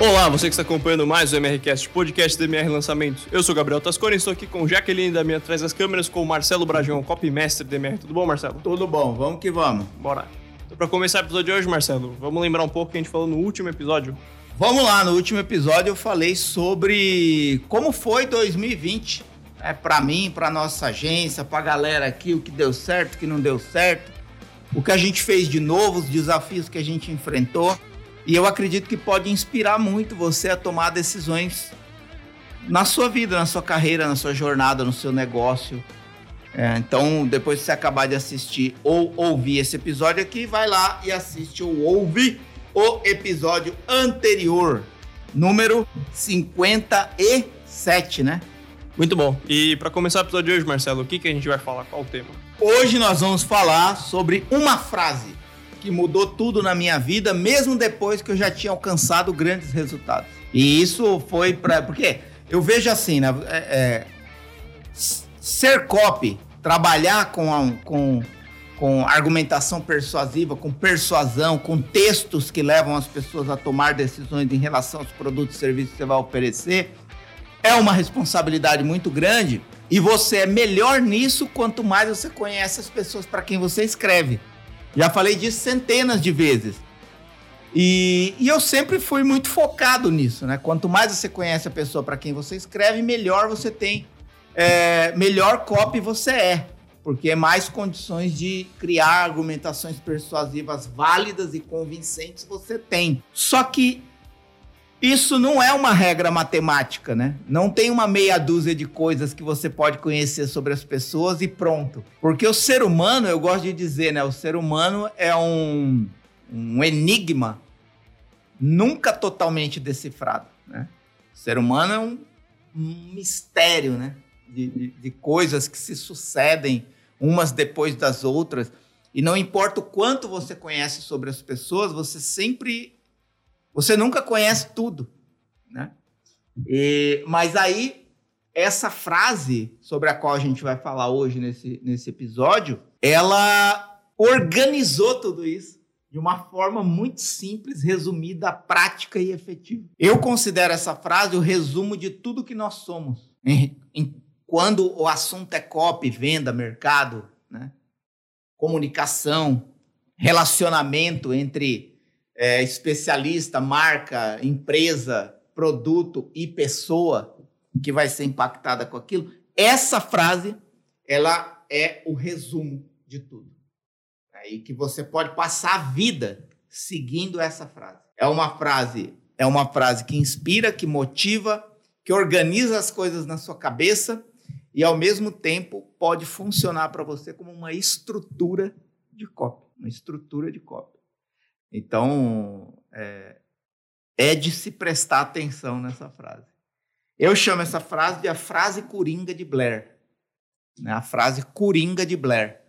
Olá, você que está acompanhando mais o MRCast, podcast do MR Lançamentos. Eu sou Gabriel Tascone, estou aqui com Jaqueline da minha atrás das câmeras, com o Marcelo Brajão, copymestre do MR. Tudo bom, Marcelo? Tudo bom, vamos que vamos. Bora. Então, para começar o episódio de hoje, Marcelo, vamos lembrar um pouco o que a gente falou no último episódio? Vamos lá, no último episódio eu falei sobre como foi 2020. É para mim, para nossa agência, para a galera aqui, o que deu certo, o que não deu certo, o que a gente fez de novo, os desafios que a gente enfrentou. E eu acredito que pode inspirar muito você a tomar decisões na sua vida, na sua carreira, na sua jornada, no seu negócio. É, então, depois que você acabar de assistir ou ouvir esse episódio aqui, vai lá e assiste ou ouve o episódio anterior, número 57, né? Muito bom. E para começar o episódio de hoje, Marcelo, o que, que a gente vai falar? Qual o tema? Hoje nós vamos falar sobre uma frase que mudou tudo na minha vida, mesmo depois que eu já tinha alcançado grandes resultados. E isso foi para. Porque eu vejo assim, né? É, é, ser copy, trabalhar com, a, com, com argumentação persuasiva, com persuasão, com textos que levam as pessoas a tomar decisões em relação aos produtos e serviços que você vai oferecer, é uma responsabilidade muito grande. E você é melhor nisso quanto mais você conhece as pessoas para quem você escreve. Já falei disso centenas de vezes. E, e, eu sempre fui muito focado nisso, né? Quanto mais você conhece a pessoa para quem você escreve, melhor você tem, é, melhor copy você é. Porque é mais condições de criar argumentações persuasivas válidas e convincentes você tem. Só que isso não é uma regra matemática, né? Não tem uma meia dúzia de coisas que você pode conhecer sobre as pessoas e pronto. Porque o ser humano, eu gosto de dizer, né? O ser humano é um, um enigma nunca totalmente decifrado, né? O ser humano é um, um mistério, né? De, de, de coisas que se sucedem umas depois das outras. E não importa o quanto você conhece sobre as pessoas, você sempre você nunca conhece tudo, né? E, mas aí, essa frase sobre a qual a gente vai falar hoje nesse, nesse episódio, ela organizou tudo isso de uma forma muito simples, resumida, prática e efetiva. Eu considero essa frase o resumo de tudo que nós somos. Em, em, quando o assunto é copy, venda, mercado, né? comunicação, relacionamento entre é, especialista, marca, empresa, produto e pessoa que vai ser impactada com aquilo. Essa frase, ela é o resumo de tudo. Aí que você pode passar a vida seguindo essa frase. É uma frase, é uma frase que inspira, que motiva, que organiza as coisas na sua cabeça e ao mesmo tempo pode funcionar para você como uma estrutura de cópia, uma estrutura de cópia. Então, é, é de se prestar atenção nessa frase. Eu chamo essa frase de a frase coringa de Blair. Né? A frase coringa de Blair.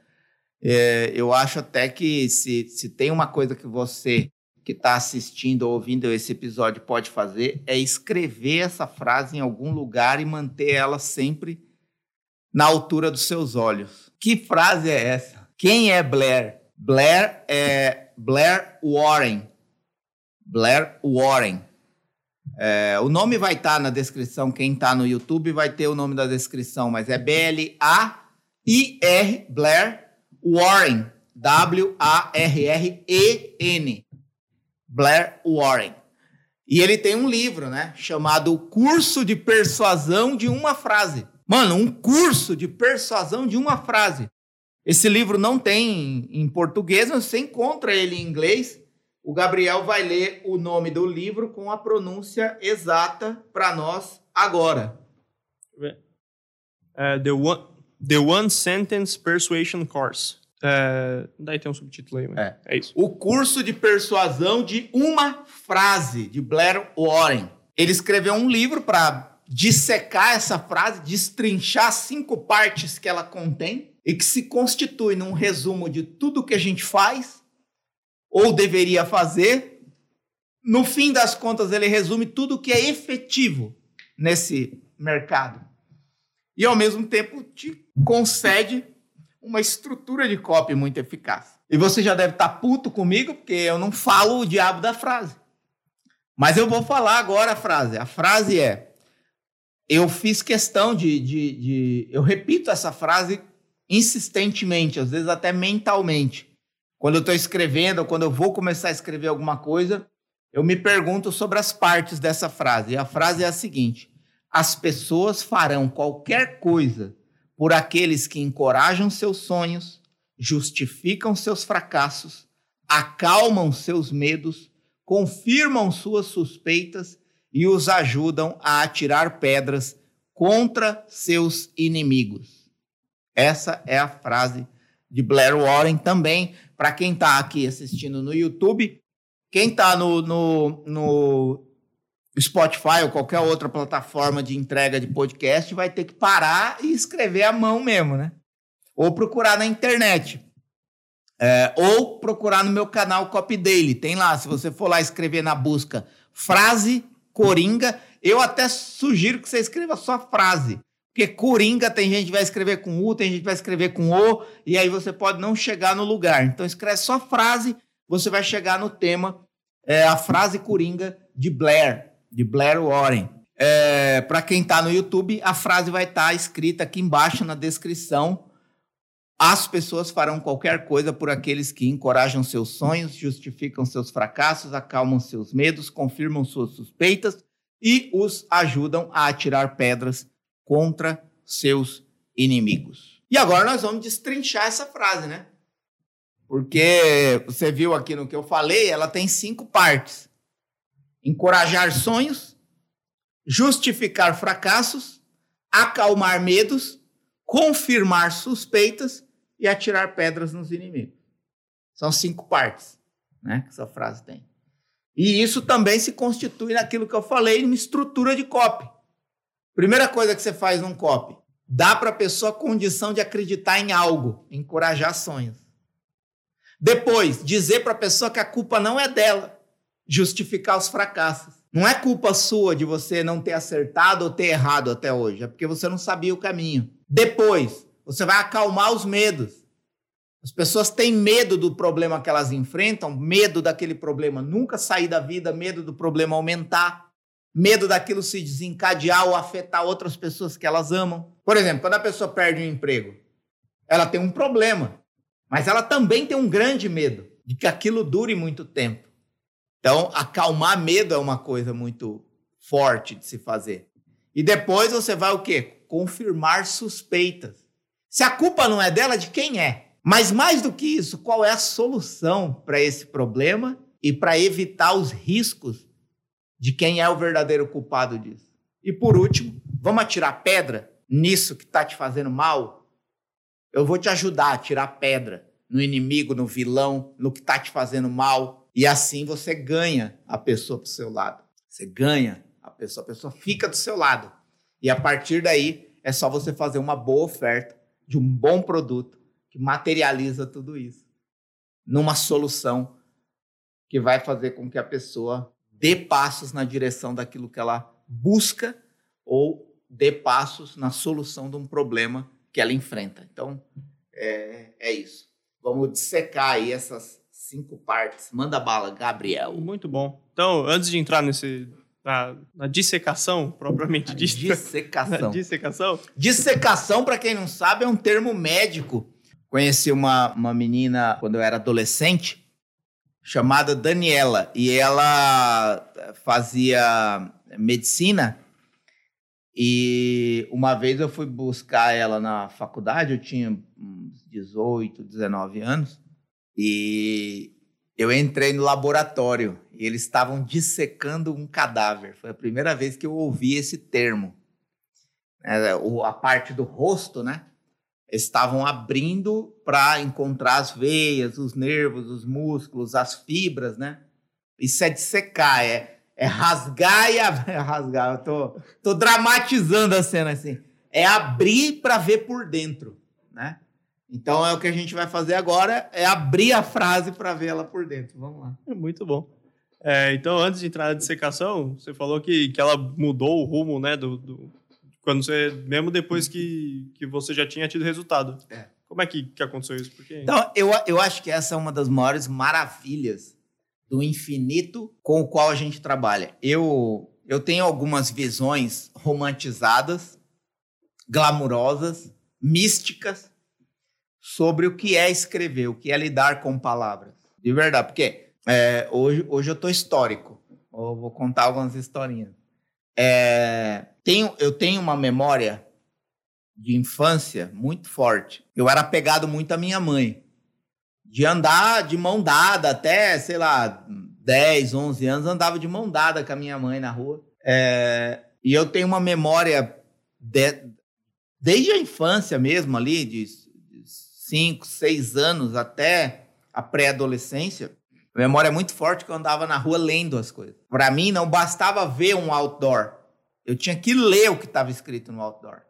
É, eu acho até que se, se tem uma coisa que você que está assistindo ou ouvindo esse episódio pode fazer, é escrever essa frase em algum lugar e manter ela sempre na altura dos seus olhos. Que frase é essa? Quem é Blair? Blair é Blair Warren. Blair Warren. É, o nome vai estar tá na descrição. Quem está no YouTube vai ter o nome da descrição, mas é B-L-A-I-R, Blair Warren. W-A-R-R-E-N. Blair Warren. E ele tem um livro, né? Chamado Curso de Persuasão de uma Frase. Mano, um curso de persuasão de uma frase. Esse livro não tem em português, mas você encontra ele em inglês. O Gabriel vai ler o nome do livro com a pronúncia exata para nós agora. Uh, the, one, the One Sentence Persuasion Course. Uh, daí tem um subtítulo aí, é. é isso. O curso de persuasão de uma frase, de Blair Warren. Ele escreveu um livro para dissecar essa frase, destrinchar cinco partes que ela contém e que se constitui num resumo de tudo que a gente faz ou deveria fazer. No fim das contas, ele resume tudo que é efetivo nesse mercado. E ao mesmo tempo te concede uma estrutura de copy muito eficaz. E você já deve estar puto comigo, porque eu não falo o diabo da frase. Mas eu vou falar agora a frase. A frase é: eu fiz questão de, de, de. Eu repito essa frase insistentemente, às vezes até mentalmente. Quando eu estou escrevendo, ou quando eu vou começar a escrever alguma coisa, eu me pergunto sobre as partes dessa frase. E a frase é a seguinte: As pessoas farão qualquer coisa por aqueles que encorajam seus sonhos, justificam seus fracassos, acalmam seus medos, confirmam suas suspeitas e os ajudam a atirar pedras contra seus inimigos. Essa é a frase de Blair Warren também. Para quem está aqui assistindo no YouTube, quem está no, no, no Spotify ou qualquer outra plataforma de entrega de podcast vai ter que parar e escrever à mão mesmo, né? Ou procurar na internet. É, ou procurar no meu canal Copy Daily. Tem lá, se você for lá escrever na busca frase Coringa, eu até sugiro que você escreva só frase. Porque Coringa tem gente que vai escrever com U, tem gente que vai escrever com O, e aí você pode não chegar no lugar. Então escreve só frase, você vai chegar no tema, é, a frase Coringa de Blair, de Blair Warren. É, Para quem está no YouTube, a frase vai estar tá escrita aqui embaixo na descrição. As pessoas farão qualquer coisa por aqueles que encorajam seus sonhos, justificam seus fracassos, acalmam seus medos, confirmam suas suspeitas e os ajudam a atirar pedras contra seus inimigos. E agora nós vamos destrinchar essa frase, né? Porque você viu aqui no que eu falei, ela tem cinco partes: encorajar sonhos, justificar fracassos, acalmar medos, confirmar suspeitas e atirar pedras nos inimigos. São cinco partes né, que essa frase tem. E isso também se constitui naquilo que eu falei, uma estrutura de copy. Primeira coisa que você faz num copy, dá para a pessoa condição de acreditar em algo, encorajar sonhos. Depois, dizer para a pessoa que a culpa não é dela, justificar os fracassos. Não é culpa sua de você não ter acertado ou ter errado até hoje, é porque você não sabia o caminho. Depois, você vai acalmar os medos. As pessoas têm medo do problema que elas enfrentam, medo daquele problema nunca sair da vida, medo do problema aumentar, medo daquilo se desencadear ou afetar outras pessoas que elas amam. Por exemplo, quando a pessoa perde um emprego, ela tem um problema, mas ela também tem um grande medo de que aquilo dure muito tempo. Então, acalmar medo é uma coisa muito forte de se fazer. E depois você vai o quê? Confirmar suspeitas. Se a culpa não é dela, de quem é? Mas mais do que isso, qual é a solução para esse problema e para evitar os riscos de quem é o verdadeiro culpado disso? E por último, vamos atirar pedra nisso que está te fazendo mal? Eu vou te ajudar a tirar pedra no inimigo, no vilão, no que está te fazendo mal. E assim você ganha a pessoa para o seu lado. Você ganha a pessoa, a pessoa fica do seu lado. E a partir daí é só você fazer uma boa oferta de um bom produto que materializa tudo isso numa solução que vai fazer com que a pessoa dê passos na direção daquilo que ela busca ou dê passos na solução de um problema que ela enfrenta. Então, é, é isso. Vamos dissecar aí essas cinco partes. Manda bala, Gabriel. Muito bom. Então, antes de entrar nesse na, na dissecação, propriamente dita. Dissecação. Dissecação. Dissecação, para quem não sabe, é um termo médico. Conheci uma, uma menina quando eu era adolescente, chamada Daniela, e ela fazia medicina. E uma vez eu fui buscar ela na faculdade, eu tinha uns 18, 19 anos, e eu entrei no laboratório e eles estavam dissecando um cadáver. Foi a primeira vez que eu ouvi esse termo. É, a parte do rosto, né? Estavam abrindo para encontrar as veias, os nervos, os músculos, as fibras, né? Isso é dissecar, é, é rasgar e ab... é rasgar. Eu tô, tô dramatizando a cena assim. É abrir para ver por dentro, né? Então é o que a gente vai fazer agora, é abrir a frase para ver ela por dentro. Vamos lá. É muito bom. É, então, antes de entrar na dissecação, você falou que, que ela mudou o rumo, né? Do, do, quando você, mesmo depois que, que você já tinha tido resultado. É. Como é que, que aconteceu isso? Porque... Então, eu, eu acho que essa é uma das maiores maravilhas do infinito com o qual a gente trabalha. Eu, eu tenho algumas visões romantizadas, glamurosas, místicas, sobre o que é escrever, o que é lidar com palavras. De verdade, porque é, hoje, hoje eu estou histórico. Eu vou contar algumas historinhas. É, tenho, eu tenho uma memória de infância muito forte. Eu era apegado muito à minha mãe. De andar de mão dada até, sei lá, 10, 11 anos, andava de mão dada com a minha mãe na rua. É, e eu tenho uma memória de, desde a infância mesmo ali, de 5, 6 anos até a pré-adolescência, memória muito forte que eu andava na rua lendo as coisas. Para mim, não bastava ver um outdoor. Eu tinha que ler o que estava escrito no outdoor.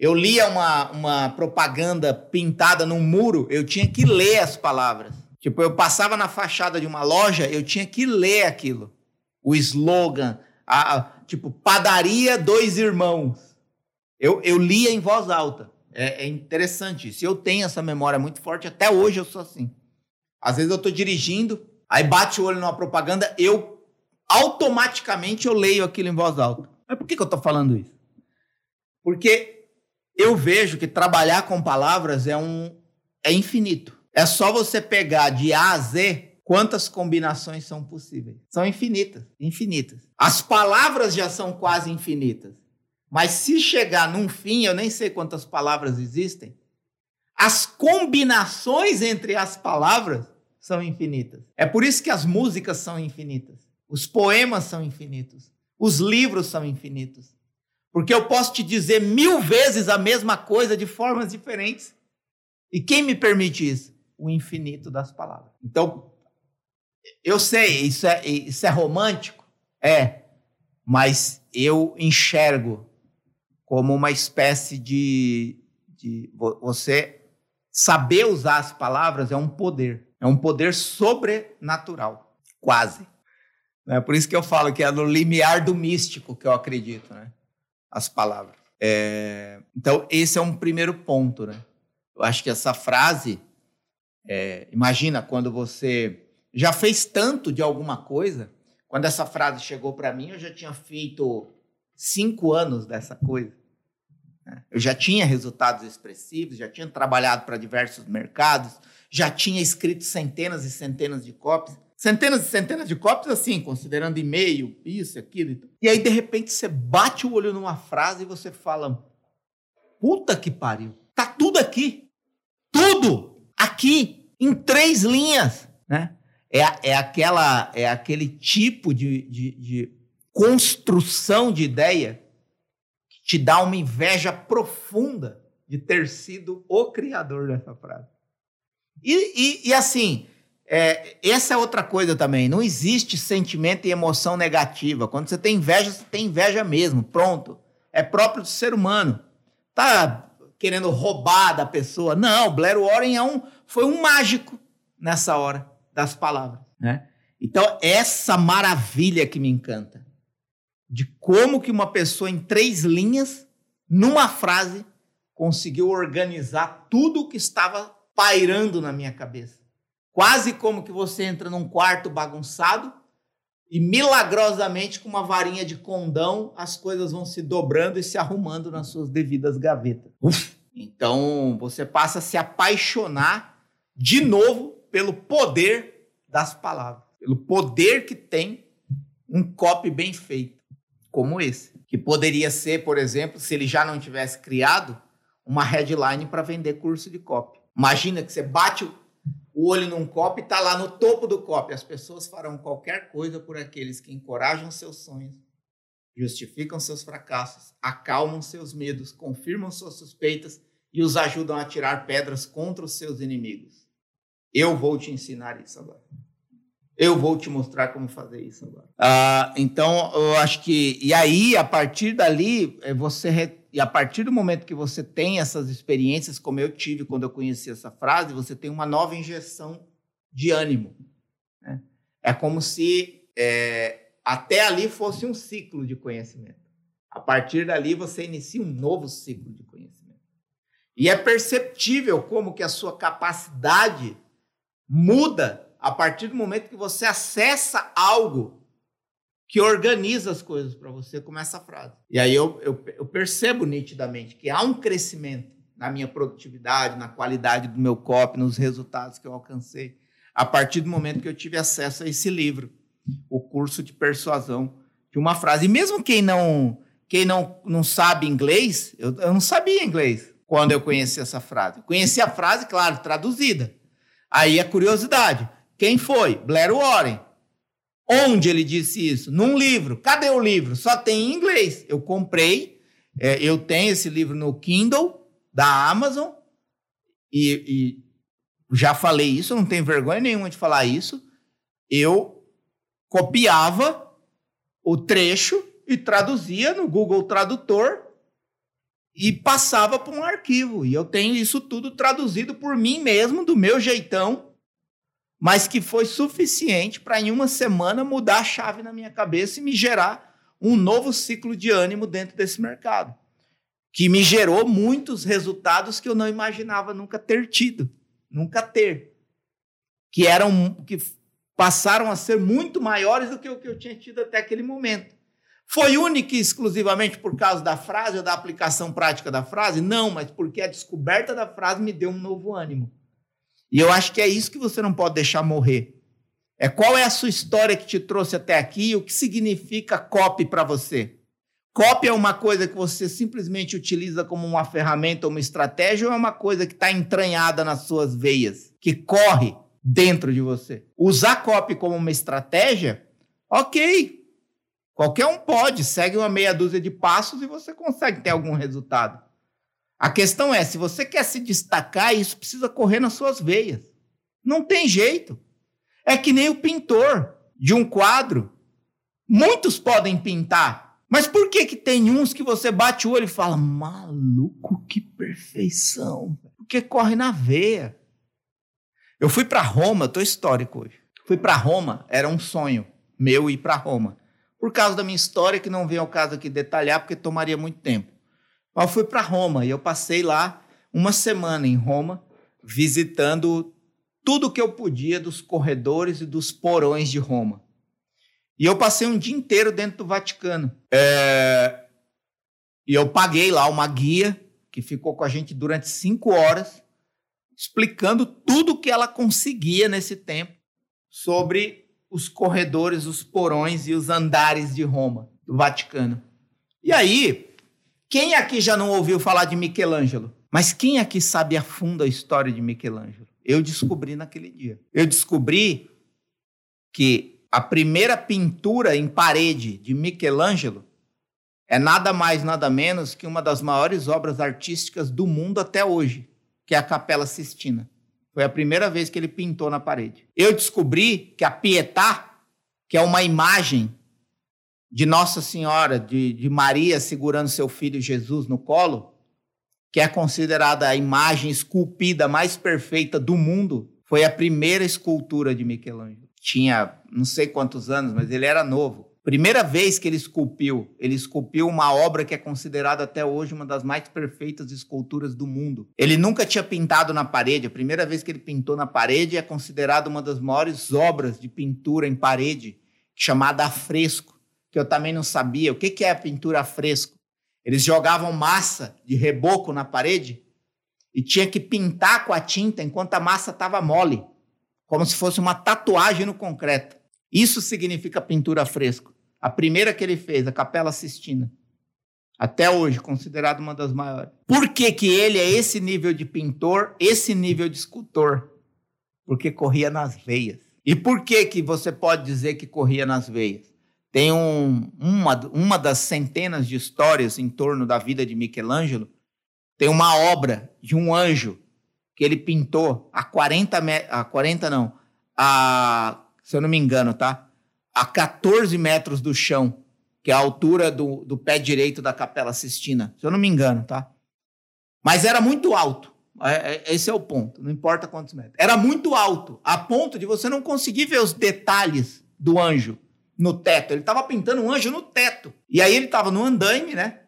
Eu lia uma, uma propaganda pintada num muro, eu tinha que ler as palavras. Tipo, eu passava na fachada de uma loja, eu tinha que ler aquilo. O slogan, a, a, tipo, padaria dois irmãos. Eu, eu lia em voz alta. É, é interessante. Se eu tenho essa memória muito forte, até hoje eu sou assim. Às vezes eu estou dirigindo, aí bate o olho numa propaganda, eu automaticamente eu leio aquilo em voz alta. Mas por que, que eu estou falando isso? Porque eu vejo que trabalhar com palavras é um é infinito. É só você pegar de A a Z quantas combinações são possíveis. São infinitas, infinitas. As palavras já são quase infinitas. Mas se chegar num fim, eu nem sei quantas palavras existem, as combinações entre as palavras são infinitas. É por isso que as músicas são infinitas. Os poemas são infinitos. Os livros são infinitos. Porque eu posso te dizer mil vezes a mesma coisa de formas diferentes. E quem me permite isso? O infinito das palavras. Então, eu sei, isso é, isso é romântico? É. Mas eu enxergo como uma espécie de, de você saber usar as palavras é um poder. É um poder sobrenatural, quase. É por isso que eu falo que é no limiar do místico que eu acredito, né? As palavras. É... Então, esse é um primeiro ponto, né? Eu acho que essa frase, é... imagina quando você já fez tanto de alguma coisa, quando essa frase chegou para mim, eu já tinha feito cinco anos dessa coisa. Né? Eu já tinha resultados expressivos, já tinha trabalhado para diversos mercados, já tinha escrito centenas e centenas de cópias. Centenas e centenas de cópias, assim, considerando e-mail, isso, aquilo. E aí, de repente, você bate o olho numa frase e você fala: Puta que pariu, tá tudo aqui. Tudo aqui, em três linhas. Né? É, é, aquela, é aquele tipo de, de, de construção de ideia que te dá uma inveja profunda de ter sido o criador dessa frase. E, e, e assim, é, essa é outra coisa também. Não existe sentimento e emoção negativa. Quando você tem inveja, você tem inveja mesmo. Pronto. É próprio do ser humano. Tá querendo roubar da pessoa. Não, Blair Warren é um, foi um mágico nessa hora das palavras. Né? Então, essa maravilha que me encanta. De como que uma pessoa em três linhas, numa frase, conseguiu organizar tudo o que estava pairando na minha cabeça. Quase como que você entra num quarto bagunçado e milagrosamente com uma varinha de condão as coisas vão se dobrando e se arrumando nas suas devidas gavetas. Uf. Então você passa a se apaixonar de novo pelo poder das palavras, pelo poder que tem um copy bem feito, como esse, que poderia ser, por exemplo, se ele já não tivesse criado uma headline para vender curso de copy. Imagina que você bate o olho num copo e está lá no topo do copo. As pessoas farão qualquer coisa por aqueles que encorajam seus sonhos, justificam seus fracassos, acalmam seus medos, confirmam suas suspeitas e os ajudam a tirar pedras contra os seus inimigos. Eu vou te ensinar isso agora. Eu vou te mostrar como fazer isso agora. Ah, então, eu acho que. E aí, a partir dali, é, você e a partir do momento que você tem essas experiências, como eu tive quando eu conheci essa frase, você tem uma nova injeção de ânimo. Né? É como se é, até ali fosse um ciclo de conhecimento. A partir dali você inicia um novo ciclo de conhecimento. E é perceptível como que a sua capacidade muda a partir do momento que você acessa algo que organiza as coisas para você, como essa frase. E aí eu, eu, eu, percebo nitidamente que há um crescimento na minha produtividade, na qualidade do meu copy, nos resultados que eu alcancei, a partir do momento que eu tive acesso a esse livro, o curso de persuasão de uma frase. E mesmo quem não quem não, não sabe inglês, eu, eu não sabia inglês quando eu conheci essa frase. Conheci a frase, claro, traduzida. Aí a curiosidade. Quem foi? Blair Warren. Onde ele disse isso? Num livro. Cadê o livro? Só tem em inglês. Eu comprei, é, eu tenho esse livro no Kindle da Amazon e, e já falei isso, não tenho vergonha nenhuma de falar isso. Eu copiava o trecho e traduzia no Google Tradutor e passava para um arquivo. E eu tenho isso tudo traduzido por mim mesmo, do meu jeitão, mas que foi suficiente para em uma semana mudar a chave na minha cabeça e me gerar um novo ciclo de ânimo dentro desse mercado, que me gerou muitos resultados que eu não imaginava nunca ter tido, nunca ter, que eram que passaram a ser muito maiores do que o que eu tinha tido até aquele momento. Foi única e exclusivamente por causa da frase ou da aplicação prática da frase? Não, mas porque a descoberta da frase me deu um novo ânimo. E eu acho que é isso que você não pode deixar morrer. É qual é a sua história que te trouxe até aqui e o que significa copy para você. Copy é uma coisa que você simplesmente utiliza como uma ferramenta uma estratégia ou é uma coisa que está entranhada nas suas veias, que corre dentro de você. Usar copy como uma estratégia, ok. Qualquer um pode, segue uma meia dúzia de passos e você consegue ter algum resultado. A questão é, se você quer se destacar, isso precisa correr nas suas veias. Não tem jeito. É que nem o pintor de um quadro. Muitos podem pintar, mas por que que tem uns que você bate o olho e fala, maluco, que perfeição? Porque corre na veia. Eu fui para Roma, estou histórico hoje. Fui para Roma, era um sonho meu ir para Roma. Por causa da minha história, que não vem ao caso aqui detalhar, porque tomaria muito tempo. Eu fui para Roma e eu passei lá uma semana em Roma, visitando tudo que eu podia dos corredores e dos porões de Roma. E eu passei um dia inteiro dentro do Vaticano. É... E eu paguei lá uma guia que ficou com a gente durante cinco horas, explicando tudo que ela conseguia nesse tempo sobre os corredores, os porões e os andares de Roma, do Vaticano. E aí, quem aqui já não ouviu falar de Michelangelo? Mas quem aqui sabe a fundo a história de Michelangelo? Eu descobri naquele dia. Eu descobri que a primeira pintura em parede de Michelangelo é nada mais, nada menos que uma das maiores obras artísticas do mundo até hoje, que é a Capela Sistina. Foi a primeira vez que ele pintou na parede. Eu descobri que a Pietà, que é uma imagem de Nossa Senhora, de, de Maria segurando seu filho Jesus no colo, que é considerada a imagem esculpida mais perfeita do mundo, foi a primeira escultura de Michelangelo. Tinha não sei quantos anos, mas ele era novo. Primeira vez que ele esculpiu, ele esculpiu uma obra que é considerada até hoje uma das mais perfeitas esculturas do mundo. Ele nunca tinha pintado na parede, a primeira vez que ele pintou na parede é considerada uma das maiores obras de pintura em parede, chamada a fresco que eu também não sabia. O que, é a pintura a fresco? Eles jogavam massa de reboco na parede e tinha que pintar com a tinta enquanto a massa estava mole, como se fosse uma tatuagem no concreto. Isso significa pintura a fresco. A primeira que ele fez, a Capela Sistina. Até hoje, considerado uma das maiores. Por que, que ele é esse nível de pintor, esse nível de escultor? Porque corria nas veias. E por que, que você pode dizer que corria nas veias? Tem um, uma, uma das centenas de histórias em torno da vida de Michelangelo. Tem uma obra de um anjo que ele pintou a 40 metros. A 40 não. A, se eu não me engano, tá? A 14 metros do chão, que é a altura do, do pé direito da Capela Sistina. Se eu não me engano, tá? Mas era muito alto. É, é, esse é o ponto, não importa quantos metros. Era muito alto, a ponto de você não conseguir ver os detalhes do anjo no teto. Ele estava pintando um anjo no teto. E aí ele estava no andaime, né?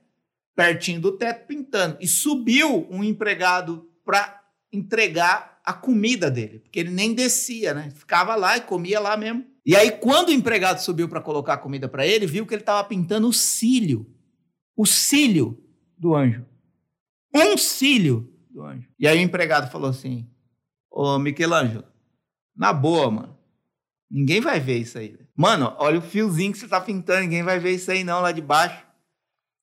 Pertinho do teto, pintando. E subiu um empregado para entregar a comida dele, porque ele nem descia, né? Ficava lá e comia lá mesmo. E aí, quando o empregado subiu para colocar a comida para ele, viu que ele estava pintando o cílio. O cílio do anjo. Um cílio do anjo. E aí o empregado falou assim: Ô Michelangelo, na boa, mano. Ninguém vai ver isso aí. Mano, olha o fiozinho que você tá pintando, ninguém vai ver isso aí não lá de baixo.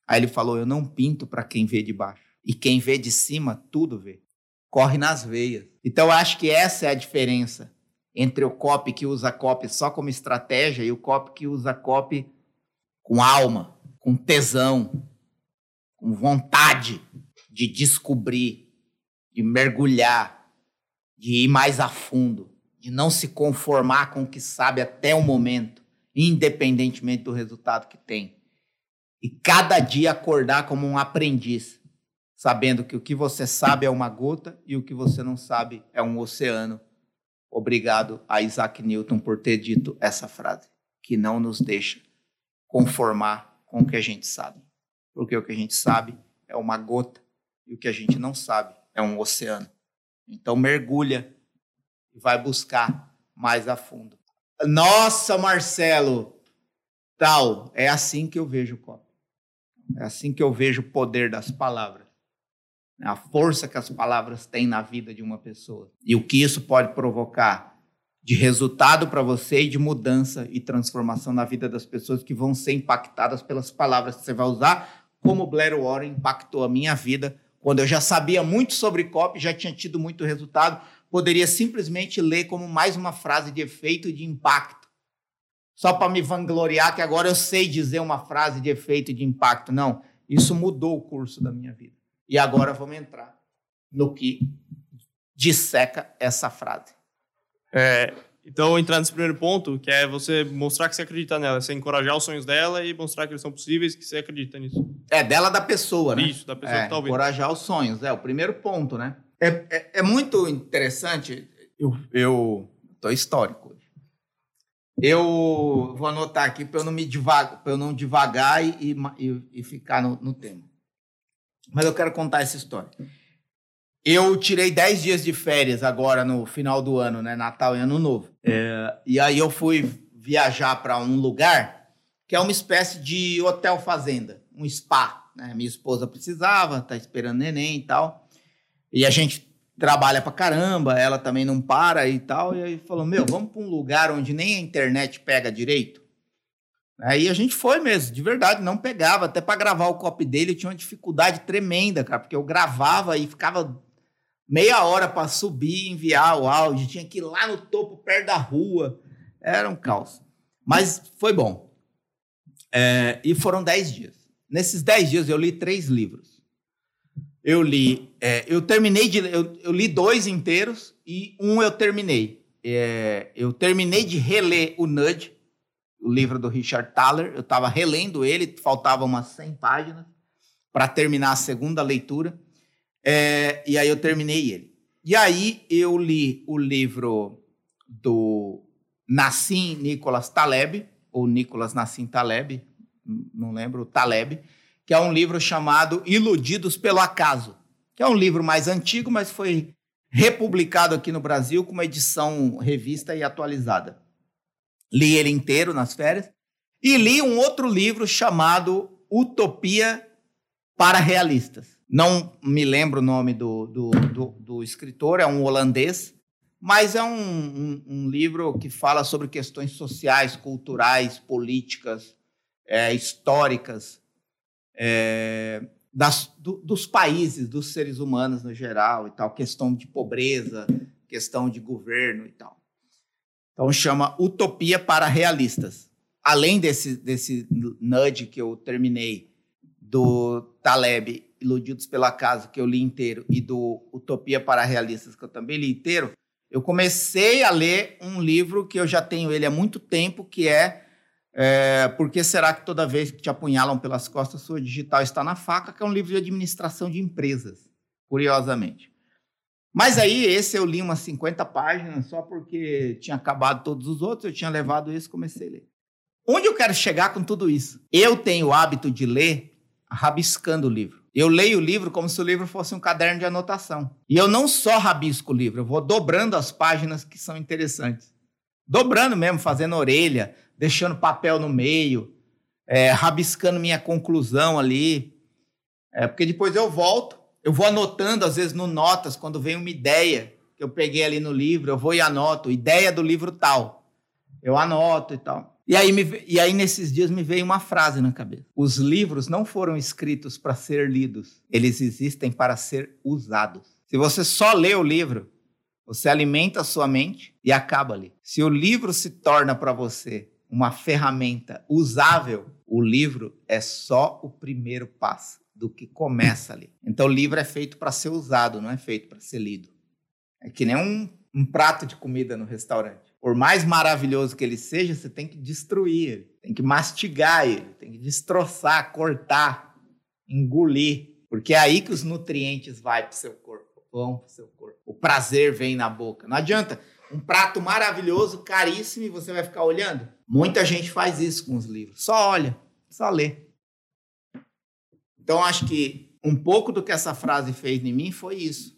Aí ele falou: Eu não pinto para quem vê de baixo. E quem vê de cima, tudo vê. Corre nas veias. Então eu acho que essa é a diferença entre o copy que usa copy só como estratégia e o copy que usa copy com alma, com tesão, com vontade de descobrir, de mergulhar, de ir mais a fundo, de não se conformar com o que sabe até o momento, independentemente do resultado que tem. E cada dia acordar como um aprendiz, sabendo que o que você sabe é uma gota e o que você não sabe é um oceano. Obrigado a Isaac Newton por ter dito essa frase, que não nos deixa conformar com o que a gente sabe. Porque o que a gente sabe é uma gota e o que a gente não sabe é um oceano. Então mergulha e vai buscar mais a fundo. Nossa, Marcelo, tal, é assim que eu vejo o copo. É assim que eu vejo o poder das palavras. A força que as palavras têm na vida de uma pessoa. E o que isso pode provocar de resultado para você e de mudança e transformação na vida das pessoas que vão ser impactadas pelas palavras que você vai usar, como Blair Warren impactou a minha vida, quando eu já sabia muito sobre copy, já tinha tido muito resultado, poderia simplesmente ler como mais uma frase de efeito e de impacto só para me vangloriar que agora eu sei dizer uma frase de efeito e de impacto. Não, isso mudou o curso da minha vida. E agora vamos entrar no que disseca essa frase. É, então, entrar nesse primeiro ponto, que é você mostrar que você acredita nela, você encorajar os sonhos dela e mostrar que eles são possíveis, que você acredita nisso. É, dela da pessoa, né? Isso, da pessoa é, que tá ouvindo. Encorajar os sonhos, é o primeiro ponto, né? É, é, é muito interessante, eu, tô histórico eu vou anotar aqui para eu não me divagar, para eu não divagar e, e, e ficar no, no, tema. Mas eu quero contar essa história. Eu tirei 10 dias de férias agora no final do ano, né? Natal e Ano Novo. É, e aí eu fui viajar para um lugar que é uma espécie de hotel fazenda, um spa. Né? Minha esposa precisava, tá esperando neném e tal. E a gente trabalha pra caramba, ela também não para e tal. E aí falou: Meu, vamos para um lugar onde nem a internet pega direito. Aí a gente foi mesmo, de verdade, não pegava. Até para gravar o copy dele eu tinha uma dificuldade tremenda, cara, porque eu gravava e ficava meia hora para subir e enviar o áudio. Tinha que ir lá no topo, perto da rua. Era um caos. Mas foi bom. É, e foram dez dias. Nesses dez dias eu li três livros eu li. É, eu terminei de. Eu, eu, li dois inteiros e um eu terminei. É, eu terminei de reler o Nudge, o livro do Richard Thaler. Eu estava relendo ele, faltavam umas 100 páginas para terminar a segunda leitura. É, e aí eu terminei ele. E aí eu li o livro do Nassim Nicholas Taleb, ou Nicholas Nassim Taleb, não lembro, Taleb que é um livro chamado Iludidos pelo Acaso, que é um livro mais antigo, mas foi republicado aqui no Brasil com uma edição revista e atualizada. Li ele inteiro nas férias e li um outro livro chamado Utopia para Realistas. Não me lembro o nome do, do, do, do escritor, é um holandês, mas é um, um, um, livro que fala sobre questões sociais, culturais, políticas, é, históricas, é, das, do, dos países, dos seres humanos no geral e tal, questão de pobreza, questão de governo e tal. Então chama Utopia para Realistas. Além desse, desse nudge que eu terminei, do Taleb, Iludidos pela Casa, que eu li inteiro, e do Utopia para Realistas, que eu também li inteiro, eu comecei a ler um livro que eu já tenho ele há muito tempo, que é é, Por que será que toda vez que te apunhalam pelas costas, sua digital está na faca? Que é um livro de administração de empresas, curiosamente. Mas aí, esse eu li umas 50 páginas, só porque tinha acabado todos os outros, eu tinha levado esse e comecei a ler. Onde eu quero chegar com tudo isso? Eu tenho o hábito de ler rabiscando o livro. Eu leio o livro como se o livro fosse um caderno de anotação. E eu não só rabisco o livro, eu vou dobrando as páginas que são interessantes. Dobrando mesmo, fazendo orelha, deixando papel no meio, é, rabiscando minha conclusão ali. É, porque depois eu volto, eu vou anotando, às vezes, no notas, quando vem uma ideia que eu peguei ali no livro, eu vou e anoto, ideia do livro tal. Eu anoto e tal. E aí, me, e aí, nesses dias, me veio uma frase na cabeça. Os livros não foram escritos para ser lidos, eles existem para ser usados. Se você só lê o livro, você alimenta a sua mente e acaba ali. Se o livro se torna para você uma ferramenta usável, o livro é só o primeiro passo do que começa ali. Então, o livro é feito para ser usado, não é feito para ser lido. É que nem um, um prato de comida no restaurante por mais maravilhoso que ele seja, você tem que destruir ele, tem que mastigar ele, tem que destroçar, cortar, engolir, porque é aí que os nutrientes vão para o seu corpo, vão para o seu corpo. O prazer vem na boca. Não adianta um prato maravilhoso, caríssimo, e você vai ficar olhando. Muita gente faz isso com os livros. Só olha, só lê. Então, acho que um pouco do que essa frase fez em mim foi isso.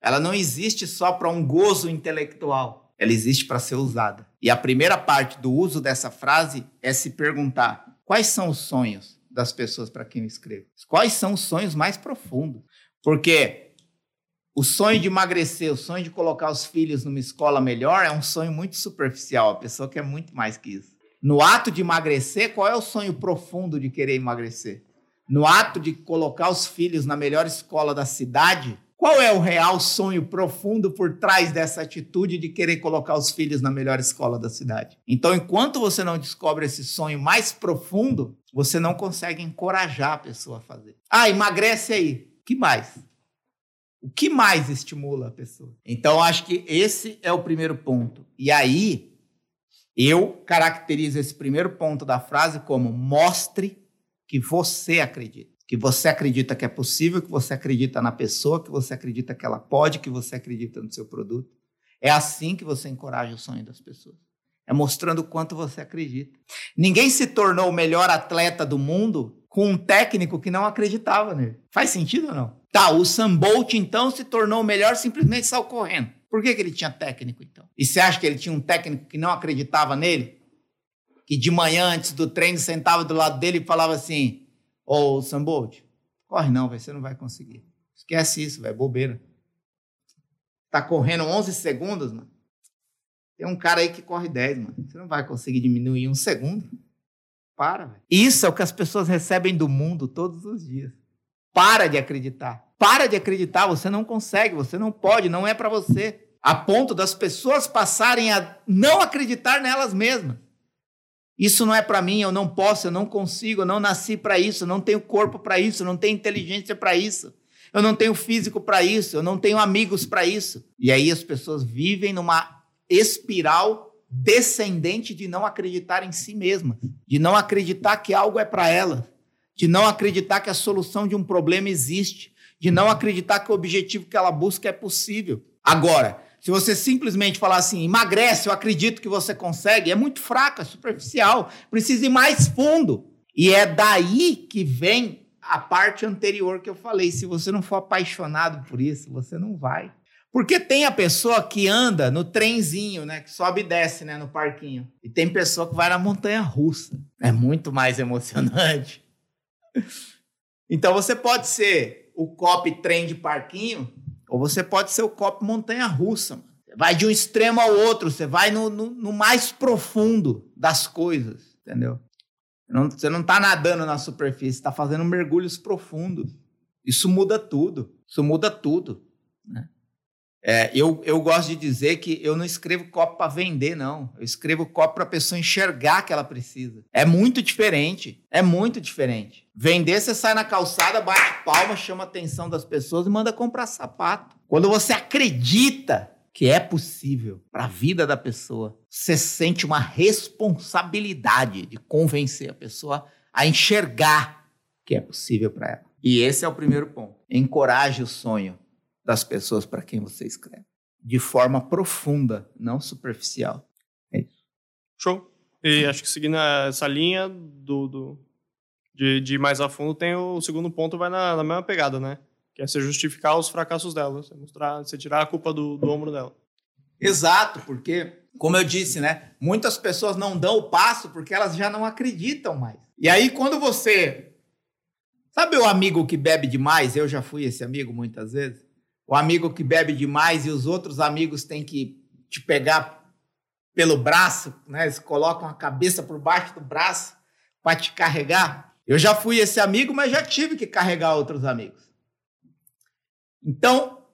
Ela não existe só para um gozo intelectual ela existe para ser usada. E a primeira parte do uso dessa frase é se perguntar: quais são os sonhos das pessoas para quem eu escrevo? Quais são os sonhos mais profundos? Porque o sonho de emagrecer, o sonho de colocar os filhos numa escola melhor é um sonho muito superficial. A pessoa quer muito mais que isso. No ato de emagrecer, qual é o sonho profundo de querer emagrecer? No ato de colocar os filhos na melhor escola da cidade, qual é o real sonho profundo por trás dessa atitude de querer colocar os filhos na melhor escola da cidade? Então, enquanto você não descobre esse sonho mais profundo, você não consegue encorajar a pessoa a fazer. Ah, emagrece aí. Que mais? O que mais estimula a pessoa? Então, acho que esse é o primeiro ponto. E aí, eu caracterizo esse primeiro ponto da frase como mostre que você acredita que você acredita que é possível, que você acredita na pessoa, que você acredita que ela pode, que você acredita no seu produto. É assim que você encoraja o sonho das pessoas. É mostrando o quanto você acredita. Ninguém se tornou o melhor atleta do mundo com um técnico que não acreditava nele. Faz sentido ou não? Tá, o Sam Bolt então se tornou o melhor simplesmente saiu correndo. Por que, que ele tinha técnico então? E você acha que ele tinha um técnico que não acreditava nele? Que de manhã antes do treino sentava do lado dele e falava assim: Ô, oh, Sambold, corre não, véio, você não vai conseguir. Esquece isso, velho, bobeira. Tá correndo 11 segundos, mano. Tem um cara aí que corre 10, mano. Você não vai conseguir diminuir um segundo. Para, velho. Isso é o que as pessoas recebem do mundo todos os dias. Para de acreditar. Para de acreditar, você não consegue, você não pode, não é para você. A ponto das pessoas passarem a não acreditar nelas mesmas. Isso não é para mim, eu não posso, eu não consigo, eu não nasci para isso, eu não tenho corpo para isso, eu não tenho inteligência para isso. Eu não tenho físico para isso, eu não tenho amigos para isso. E aí as pessoas vivem numa espiral descendente de não acreditar em si mesmas, de não acreditar que algo é para elas, de não acreditar que a solução de um problema existe, de não acreditar que o objetivo que ela busca é possível. Agora, se você simplesmente falar assim, emagrece, eu acredito que você consegue, é muito fraco, é superficial, precisa ir mais fundo. E é daí que vem a parte anterior que eu falei. Se você não for apaixonado por isso, você não vai. Porque tem a pessoa que anda no trenzinho, né? Que sobe e desce, né? No parquinho. E tem pessoa que vai na montanha russa. É muito mais emocionante. Então você pode ser o cop trem de parquinho ou você pode ser o copo montanha-russa. Vai de um extremo ao outro, você vai no, no, no mais profundo das coisas, entendeu? Não, você não está nadando na superfície, está fazendo mergulhos profundos. Isso muda tudo. Isso muda tudo. Né? É, eu, eu gosto de dizer que eu não escrevo copo para vender, não. Eu escrevo copo para a pessoa enxergar que ela precisa. É muito diferente. É muito diferente. Vender, você sai na calçada, bate palma, chama a atenção das pessoas e manda comprar sapato. Quando você acredita que é possível para a vida da pessoa, você sente uma responsabilidade de convencer a pessoa a enxergar que é possível para ela. E esse é o primeiro ponto. Encoraje o sonho das pessoas para quem você escreve. De forma profunda, não superficial. É isso. Show. E acho que seguindo essa linha do, do de, de mais a fundo, tem o, o segundo ponto, vai na, na, mesma pegada, né? Que é você justificar os fracassos dela, você, mostrar, você tirar a culpa do, do ombro dela. Exato, porque, como eu disse, né? Muitas pessoas não dão o passo porque elas já não acreditam mais. E aí, quando você. Sabe o amigo que bebe demais? Eu já fui esse amigo muitas vezes. O amigo que bebe demais e os outros amigos têm que te pegar pelo braço, né? Eles colocam a cabeça por baixo do braço para te carregar. Eu já fui esse amigo, mas já tive que carregar outros amigos. Então,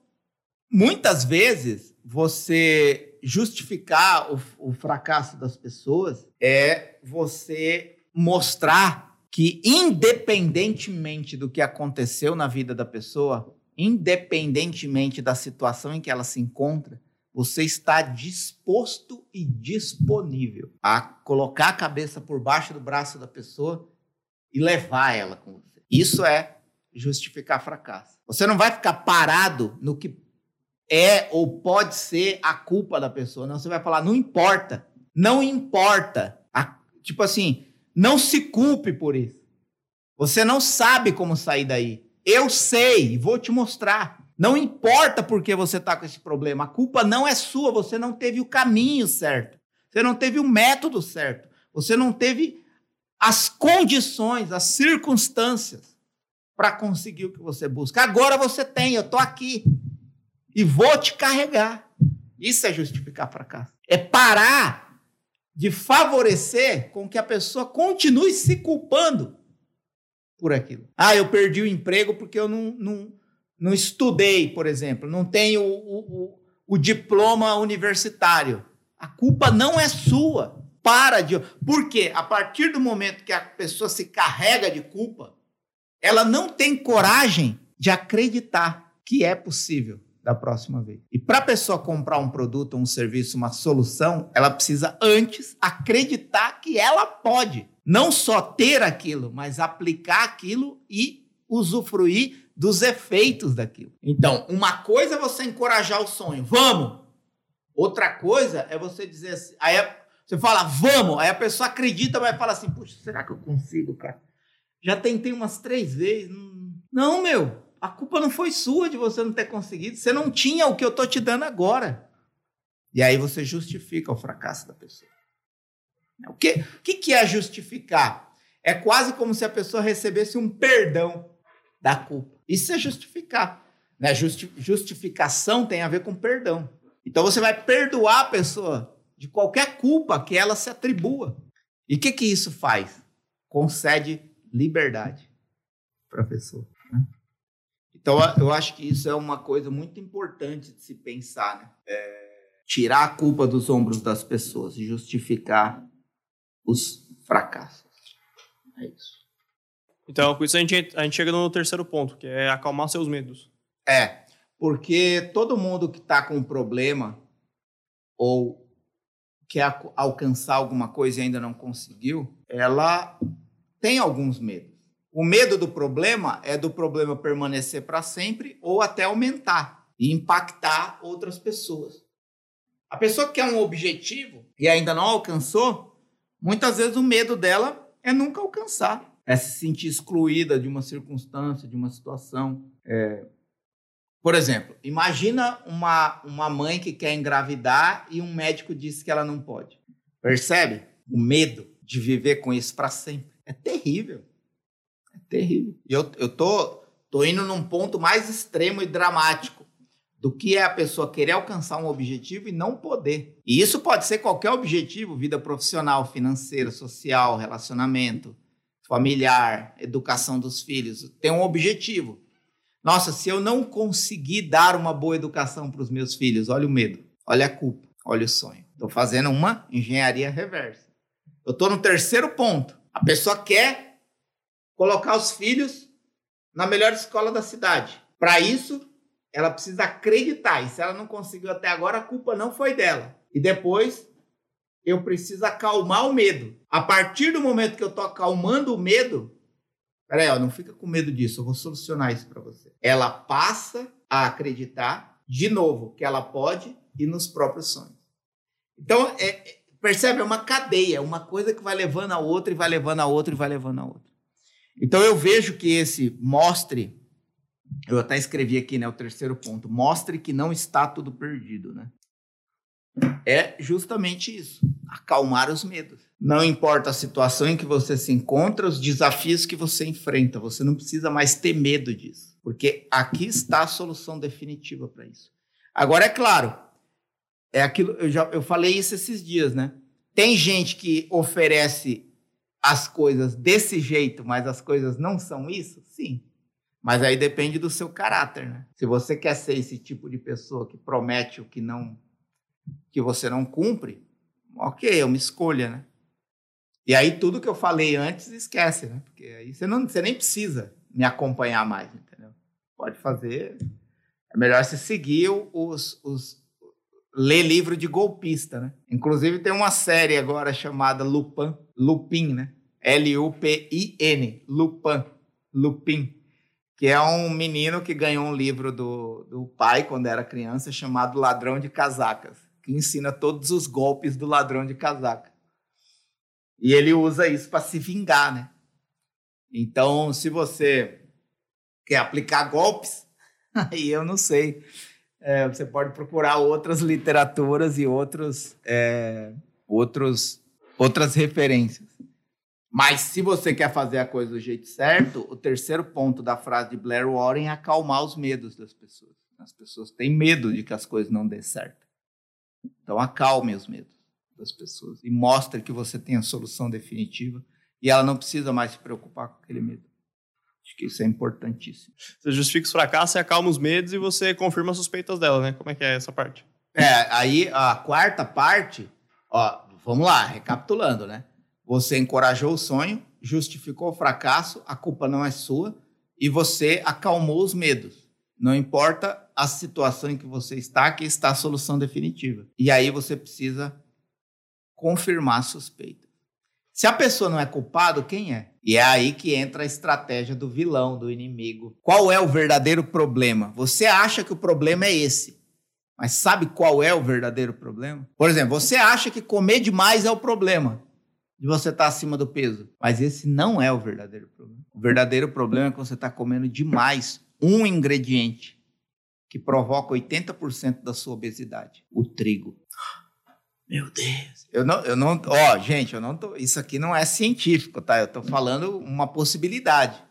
muitas vezes, você justificar o, o fracasso das pessoas é você mostrar que, independentemente do que aconteceu na vida da pessoa, independentemente da situação em que ela se encontra, você está disposto e disponível a colocar a cabeça por baixo do braço da pessoa e levar ela com você. Isso é justificar fracasso. Você não vai ficar parado no que é ou pode ser a culpa da pessoa. Não, você vai falar, não importa. Não importa. A, tipo assim, não se culpe por isso. Você não sabe como sair daí. Eu sei, vou te mostrar. Não importa por que você está com esse problema, a culpa não é sua, você não teve o caminho certo, você não teve o método certo, você não teve as condições, as circunstâncias para conseguir o que você busca. Agora você tem, eu estou aqui e vou te carregar. Isso é justificar fracasso. É parar de favorecer com que a pessoa continue se culpando por aquilo. Ah, eu perdi o emprego porque eu não, não não estudei, por exemplo, não tenho o, o, o diploma universitário. A culpa não é sua. Para de. Porque a partir do momento que a pessoa se carrega de culpa, ela não tem coragem de acreditar que é possível da próxima vez. E para a pessoa comprar um produto, um serviço, uma solução, ela precisa antes acreditar que ela pode. Não só ter aquilo, mas aplicar aquilo e usufruir dos efeitos daquilo. Então, uma coisa é você encorajar o sonho, vamos. Outra coisa é você dizer assim, aí você fala, vamos, aí a pessoa acredita, vai falar assim, puxa, será que eu consigo, cara? Já tentei umas três vezes. Não, meu, a culpa não foi sua de você não ter conseguido. Você não tinha o que eu tô te dando agora. E aí você justifica o fracasso da pessoa. O que, o que é justificar? É quase como se a pessoa recebesse um perdão da culpa. Isso é justificar. Né? Justi justificação tem a ver com perdão. Então você vai perdoar a pessoa de qualquer culpa que ela se atribua. E o que, que isso faz? Concede liberdade pessoa. Né? Então eu acho que isso é uma coisa muito importante de se pensar. Né? É tirar a culpa dos ombros das pessoas e justificar os fracassos. É isso. Então, com isso a gente, a gente chega no terceiro ponto, que é acalmar seus medos. É, porque todo mundo que está com um problema ou quer alcançar alguma coisa e ainda não conseguiu, ela tem alguns medos. O medo do problema é do problema permanecer para sempre ou até aumentar e impactar outras pessoas. A pessoa que quer um objetivo e ainda não alcançou, muitas vezes o medo dela é nunca alcançar é se sentir excluída de uma circunstância, de uma situação. É... Por exemplo, imagina uma, uma mãe que quer engravidar e um médico diz que ela não pode. Percebe? O medo de viver com isso para sempre. É terrível. É terrível. E eu, eu tô, tô indo num ponto mais extremo e dramático do que é a pessoa querer alcançar um objetivo e não poder. E isso pode ser qualquer objetivo, vida profissional, financeira, social, relacionamento, familiar, educação dos filhos, tem um objetivo. Nossa, se eu não conseguir dar uma boa educação para os meus filhos, olha o medo, olha a culpa, olha o sonho. Estou fazendo uma engenharia reversa. Eu estou no terceiro ponto. A pessoa quer colocar os filhos na melhor escola da cidade. Para isso, ela precisa acreditar. E se ela não conseguiu até agora, a culpa não foi dela. E depois, eu preciso acalmar o medo. A partir do momento que eu estou acalmando o medo, peraí, ó, não fica com medo disso, eu vou solucionar isso para você. Ela passa a acreditar, de novo, que ela pode e nos próprios sonhos. Então, é, é, percebe? É uma cadeia, uma coisa que vai levando a outra e vai levando a outra e vai levando a outra. Então eu vejo que esse mostre, eu até escrevi aqui, né, o terceiro ponto, mostre que não está tudo perdido, né? É justamente isso, acalmar os medos. Não importa a situação em que você se encontra, os desafios que você enfrenta, você não precisa mais ter medo disso, porque aqui está a solução definitiva para isso. Agora é claro, é aquilo eu já eu falei isso esses dias, né? Tem gente que oferece as coisas desse jeito, mas as coisas não são isso? Sim. Mas aí depende do seu caráter, né? Se você quer ser esse tipo de pessoa que promete o que não que você não cumpre, ok, é uma escolha, né? E aí tudo que eu falei antes esquece, né? Porque aí você, não, você nem precisa me acompanhar mais, entendeu? Pode fazer. É melhor você seguir os, os, ler livro de golpista, né? Inclusive tem uma série agora chamada Lupin, Lupin, né? L-U-P-I-N, Lupin, Lupin, que é um menino que ganhou um livro do, do pai quando era criança chamado Ladrão de Casacas, que ensina todos os golpes do ladrão de casaca. E ele usa isso para se vingar, né? Então, se você quer aplicar golpes, aí eu não sei é, você pode procurar outras literaturas e outros, é, outros, outras referências. Mas se você quer fazer a coisa do jeito certo, o terceiro ponto da frase de Blair Warren é acalmar os medos das pessoas. As pessoas têm medo de que as coisas não dê certo. Então acalme os medos das pessoas e mostre que você tem a solução definitiva e ela não precisa mais se preocupar com aquele medo. Acho que isso é importantíssimo. Você justifica os fracassos, você acalma os medos e você confirma as suspeitas dela, né? Como é que é essa parte? É, aí a quarta parte, ó, vamos lá, recapitulando, né? Você encorajou o sonho, justificou o fracasso, a culpa não é sua e você acalmou os medos. Não importa a situação em que você está, que está a solução definitiva. E aí você precisa confirmar a suspeita. Se a pessoa não é culpado, quem é? E é aí que entra a estratégia do vilão, do inimigo. Qual é o verdadeiro problema? Você acha que o problema é esse, mas sabe qual é o verdadeiro problema? Por exemplo, você acha que comer demais é o problema de você estar tá acima do peso, mas esse não é o verdadeiro problema. O verdadeiro problema é que você está comendo demais um ingrediente que provoca 80% da sua obesidade: o trigo. Meu Deus. Eu não, eu não, ó, gente, eu não tô, isso aqui não é científico, tá? Eu tô falando uma possibilidade.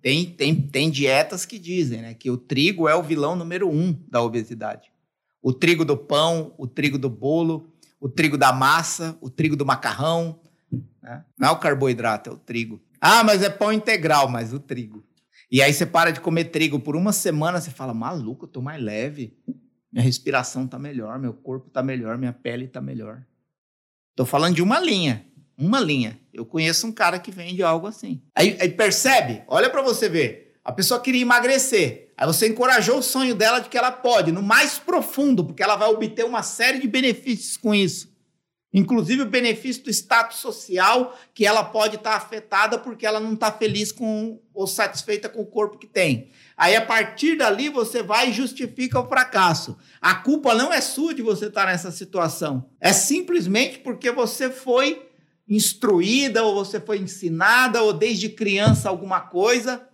Tem, tem, tem dietas que dizem, né, que o trigo é o vilão número um da obesidade. O trigo do pão, o trigo do bolo, o trigo da massa, o trigo do macarrão, né? Não é o carboidrato, é o trigo. Ah, mas é pão integral, mas o trigo. E aí você para de comer trigo por uma semana, você fala, maluco, eu tô mais leve minha respiração está melhor, meu corpo está melhor, minha pele está melhor. Estou falando de uma linha, uma linha. Eu conheço um cara que vende algo assim. Aí, aí percebe? Olha para você ver. A pessoa queria emagrecer. Aí você encorajou o sonho dela de que ela pode, no mais profundo, porque ela vai obter uma série de benefícios com isso. Inclusive o benefício do status social, que ela pode estar tá afetada porque ela não está feliz com ou satisfeita com o corpo que tem. Aí, a partir dali, você vai e justifica o fracasso. A culpa não é sua de você estar nessa situação. É simplesmente porque você foi instruída, ou você foi ensinada, ou desde criança alguma coisa,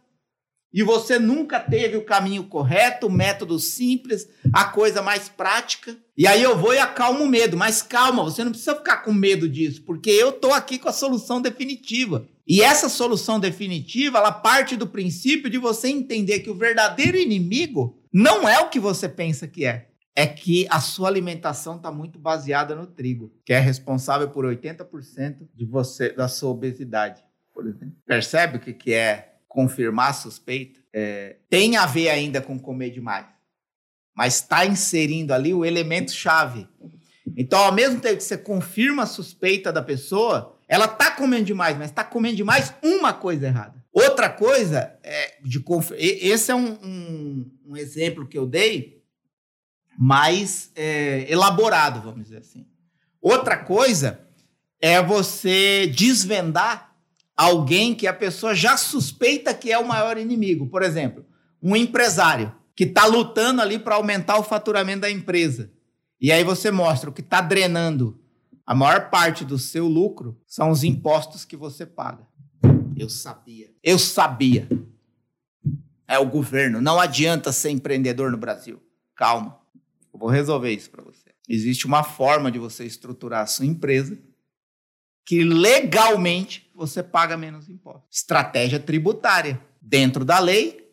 e você nunca teve o caminho correto, o método simples, a coisa mais prática. E aí eu vou e acalmo o medo. Mas calma, você não precisa ficar com medo disso, porque eu estou aqui com a solução definitiva. E essa solução definitiva, ela parte do princípio de você entender que o verdadeiro inimigo não é o que você pensa que é. É que a sua alimentação está muito baseada no trigo, que é responsável por 80% de você, da sua obesidade, por exemplo. Percebe o que, que é confirmar a suspeita? É, tem a ver ainda com comer demais, mas está inserindo ali o elemento chave. Então, ao mesmo tempo que você confirma a suspeita da pessoa, ela tá comendo demais, mas está comendo demais uma coisa errada. Outra coisa, é de esse é um, um, um, exemplo que eu dei mais é, elaborado, vamos dizer assim. Outra coisa é você desvendar alguém que a pessoa já suspeita que é o maior inimigo. Por exemplo, um empresário que está lutando ali para aumentar o faturamento da empresa. E aí você mostra o que está drenando a maior parte do seu lucro são os impostos que você paga. Eu sabia. Eu sabia. É o governo. Não adianta ser empreendedor no Brasil. Calma. Eu vou resolver isso para você. Existe uma forma de você estruturar a sua empresa que legalmente você paga menos impostos. Estratégia tributária. Dentro da lei,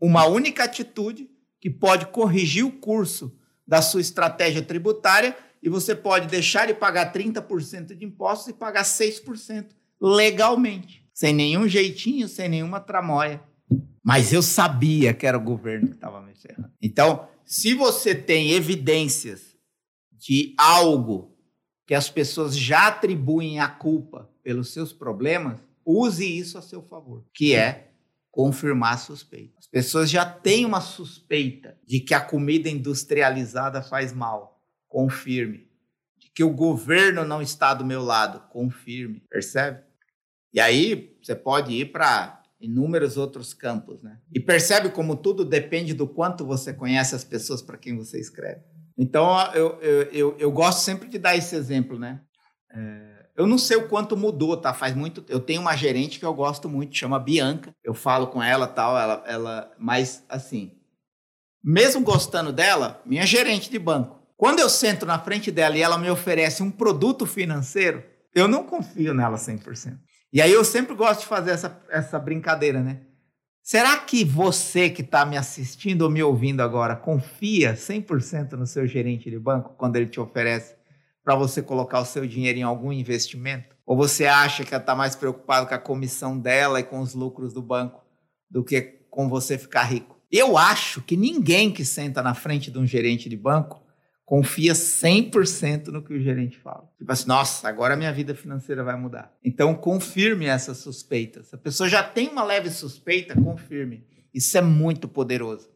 uma única atitude que pode corrigir o curso da sua estratégia tributária e você pode deixar de pagar 30% de impostos e pagar 6% legalmente, sem nenhum jeitinho, sem nenhuma tramóia. Mas eu sabia que era o governo que estava me ferrando. Então, se você tem evidências de algo que as pessoas já atribuem a culpa pelos seus problemas, use isso a seu favor, que é confirmar a suspeita. As pessoas já têm uma suspeita de que a comida industrializada faz mal. Confirme. De que o governo não está do meu lado. Confirme. Percebe? E aí você pode ir para inúmeros outros campos, né? E percebe como tudo depende do quanto você conhece as pessoas para quem você escreve. Então eu, eu, eu, eu, gosto sempre de dar esse exemplo, né? É eu não sei o quanto mudou, tá? Faz muito. Eu tenho uma gerente que eu gosto muito, chama Bianca. Eu falo com ela tal, ela, ela. Mas assim, mesmo gostando dela, minha gerente de banco. Quando eu sento na frente dela e ela me oferece um produto financeiro, eu não confio nela 100%. E aí eu sempre gosto de fazer essa, essa brincadeira, né? Será que você que está me assistindo ou me ouvindo agora confia 100% no seu gerente de banco quando ele te oferece para você colocar o seu dinheiro em algum investimento? Ou você acha que ela está mais preocupada com a comissão dela e com os lucros do banco do que com você ficar rico? Eu acho que ninguém que senta na frente de um gerente de banco confia 100% no que o gerente fala. Tipo assim, nossa, agora a minha vida financeira vai mudar. Então, confirme essas suspeitas. A pessoa já tem uma leve suspeita, confirme. Isso é muito poderoso.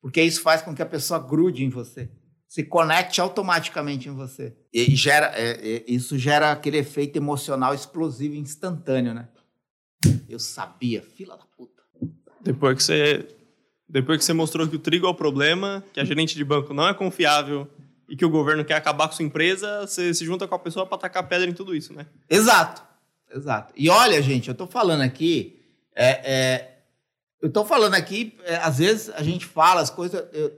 Porque isso faz com que a pessoa grude em você se conecte automaticamente em você. E gera, é, é, isso gera aquele efeito emocional explosivo instantâneo, né? Eu sabia, fila da puta. Depois que você, depois que você mostrou que o trigo é o problema, que a gerente de banco não é confiável e que o governo quer acabar com sua empresa, você se junta com a pessoa para tacar pedra em tudo isso, né? Exato, exato. E olha, gente, eu tô falando aqui, é, é eu tô falando aqui, é, às vezes a gente fala as coisas, eu,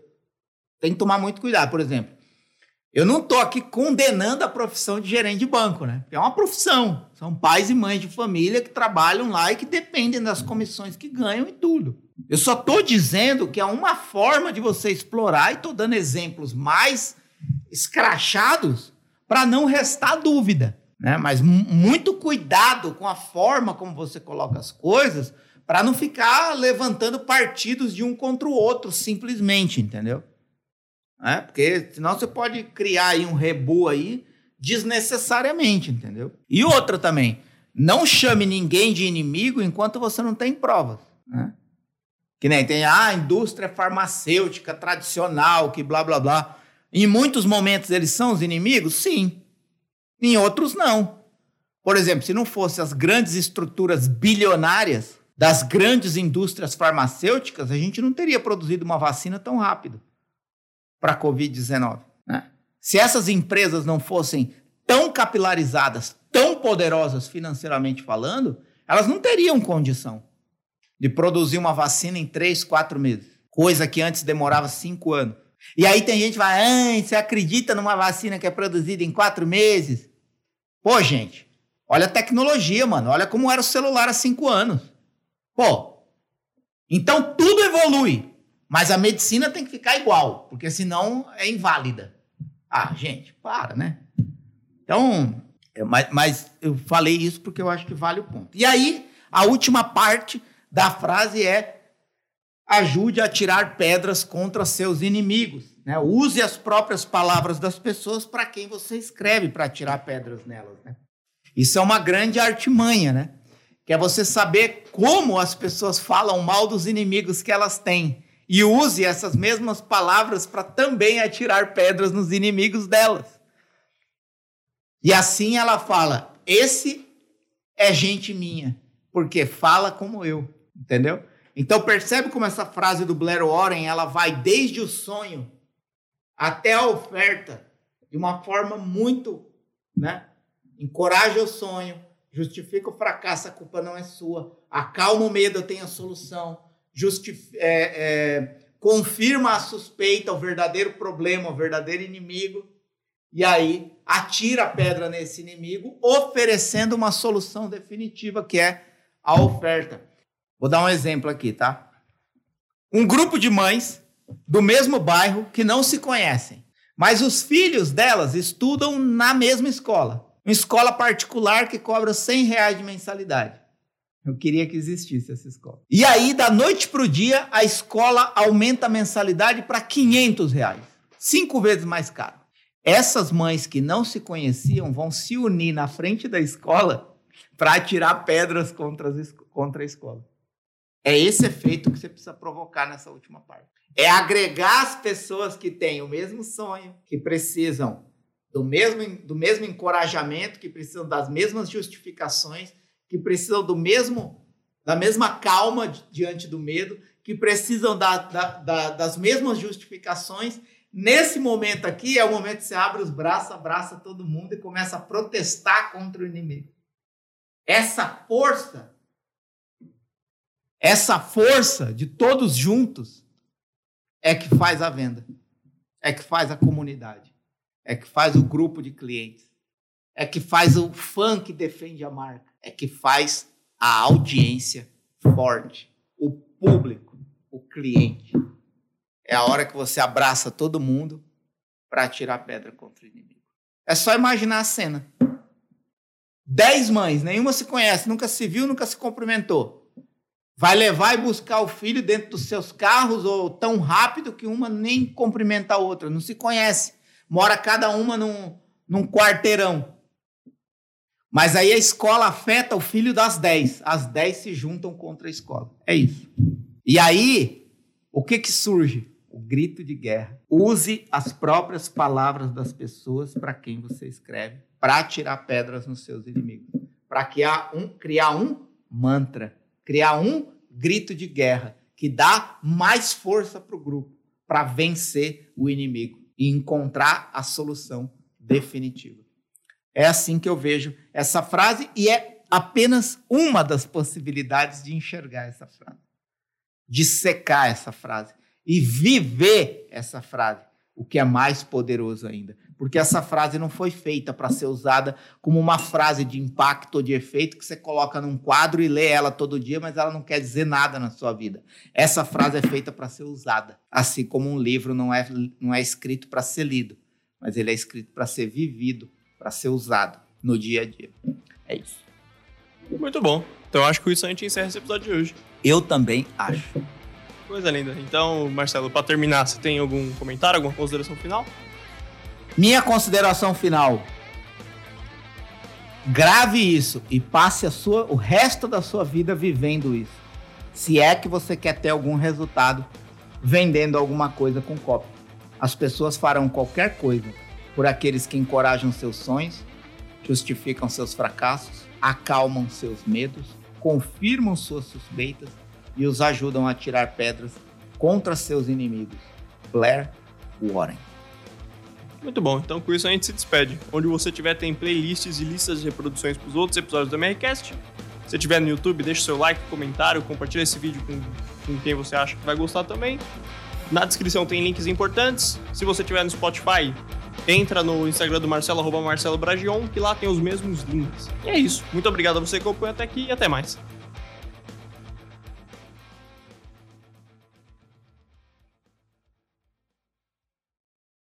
tem que tomar muito cuidado. Por exemplo, eu não estou aqui condenando a profissão de gerente de banco, né? É uma profissão. São pais e mães de família que trabalham lá e que dependem das comissões que ganham e tudo. Eu só estou dizendo que é uma forma de você explorar e estou dando exemplos mais escrachados para não restar dúvida. Né? Mas muito cuidado com a forma como você coloca as coisas para não ficar levantando partidos de um contra o outro simplesmente, entendeu? Né? Porque senão você pode criar aí um rebu aí desnecessariamente, entendeu? E outra também, não chame ninguém de inimigo enquanto você não tem provas, né? Que nem tem ah, a indústria farmacêutica tradicional, que blá blá blá. Em muitos momentos eles são os inimigos? Sim. Em outros não. Por exemplo, se não fossem as grandes estruturas bilionárias das grandes indústrias farmacêuticas, a gente não teria produzido uma vacina tão rápido para a Covid-19. Né? Se essas empresas não fossem tão capilarizadas, tão poderosas financeiramente falando, elas não teriam condição de produzir uma vacina em três, quatro meses, coisa que antes demorava cinco anos. E aí tem gente que vai, você acredita numa vacina que é produzida em quatro meses? Pô, gente, olha a tecnologia, mano. Olha como era o celular há cinco anos. Pô, então tudo evolui. Mas a medicina tem que ficar igual, porque senão é inválida. Ah, gente, para, né? Então, mas, mas eu falei isso porque eu acho que vale o ponto. E aí, a última parte da frase é: ajude a tirar pedras contra seus inimigos. Né? Use as próprias palavras das pessoas para quem você escreve para tirar pedras nelas. Né? Isso é uma grande artimanha, né? Que é você saber como as pessoas falam mal dos inimigos que elas têm e use essas mesmas palavras para também atirar pedras nos inimigos delas. E assim ela fala: esse é gente minha, porque fala como eu, entendeu? Então percebe como essa frase do Blair Warren, ela vai desde o sonho até a oferta de uma forma muito, né? Encoraja o sonho, Justifica o fracasso, a culpa não é sua. Acalma o medo, eu tenho a solução. É, é, confirma a suspeita, o verdadeiro problema, o verdadeiro inimigo. E aí atira a pedra nesse inimigo, oferecendo uma solução definitiva, que é a oferta. Vou dar um exemplo aqui, tá? Um grupo de mães do mesmo bairro que não se conhecem, mas os filhos delas estudam na mesma escola. Uma escola particular que cobra 100 reais de mensalidade. Eu queria que existisse essa escola. E aí, da noite para o dia, a escola aumenta a mensalidade para 500 reais. Cinco vezes mais caro. Essas mães que não se conheciam vão se unir na frente da escola para atirar pedras contra, as, contra a escola. É esse efeito que você precisa provocar nessa última parte. É agregar as pessoas que têm o mesmo sonho, que precisam do mesmo, do mesmo encorajamento, que precisam das mesmas justificações, que precisam do mesmo da mesma calma diante do medo, que precisam da, da, da, das mesmas justificações. Nesse momento aqui é o momento que você abre os braços, abraça todo mundo e começa a protestar contra o inimigo. Essa força, essa força de todos juntos é que faz a venda, é que faz a comunidade é que faz o grupo de clientes, é que faz o fã que defende a marca, é que faz a audiência forte, o público, o cliente. É a hora que você abraça todo mundo para tirar pedra contra o inimigo. É só imaginar a cena. Dez mães, nenhuma se conhece, nunca se viu, nunca se cumprimentou. Vai levar e buscar o filho dentro dos seus carros ou tão rápido que uma nem cumprimenta a outra, não se conhece mora cada uma num, num quarteirão. Mas aí a escola afeta o filho das 10. As 10 se juntam contra a escola. É isso. E aí, o que que surge? O grito de guerra. Use as próprias palavras das pessoas para quem você escreve, para tirar pedras nos seus inimigos, para criar um, criar um mantra, criar um grito de guerra que dá mais força para o grupo, para vencer o inimigo e encontrar a solução definitiva. É assim que eu vejo essa frase e é apenas uma das possibilidades de enxergar essa frase, de secar essa frase e viver essa frase, o que é mais poderoso ainda. Porque essa frase não foi feita para ser usada como uma frase de impacto ou de efeito que você coloca num quadro e lê ela todo dia, mas ela não quer dizer nada na sua vida. Essa frase é feita para ser usada, assim como um livro não é, não é escrito para ser lido, mas ele é escrito para ser vivido, para ser usado no dia a dia. É isso. Muito bom. Então acho que com isso a gente encerra esse episódio de hoje. Eu também acho. Coisa linda. Então, Marcelo, para terminar, você tem algum comentário, alguma consideração final? Minha consideração final. Grave isso e passe a sua, o resto da sua vida vivendo isso. Se é que você quer ter algum resultado vendendo alguma coisa com copy. As pessoas farão qualquer coisa por aqueles que encorajam seus sonhos, justificam seus fracassos, acalmam seus medos, confirmam suas suspeitas e os ajudam a tirar pedras contra seus inimigos. Blair Warren. Muito bom, então com isso a gente se despede. Onde você tiver, tem playlists e listas de reproduções para os outros episódios do MRCast. Se tiver no YouTube, deixa seu like, comentário, compartilha esse vídeo com, com quem você acha que vai gostar também. Na descrição tem links importantes. Se você tiver no Spotify, entra no Instagram do Marcelo, arroba Marcelo Bragion, que lá tem os mesmos links. E é isso. Muito obrigado a você que acompanhou até aqui e até mais.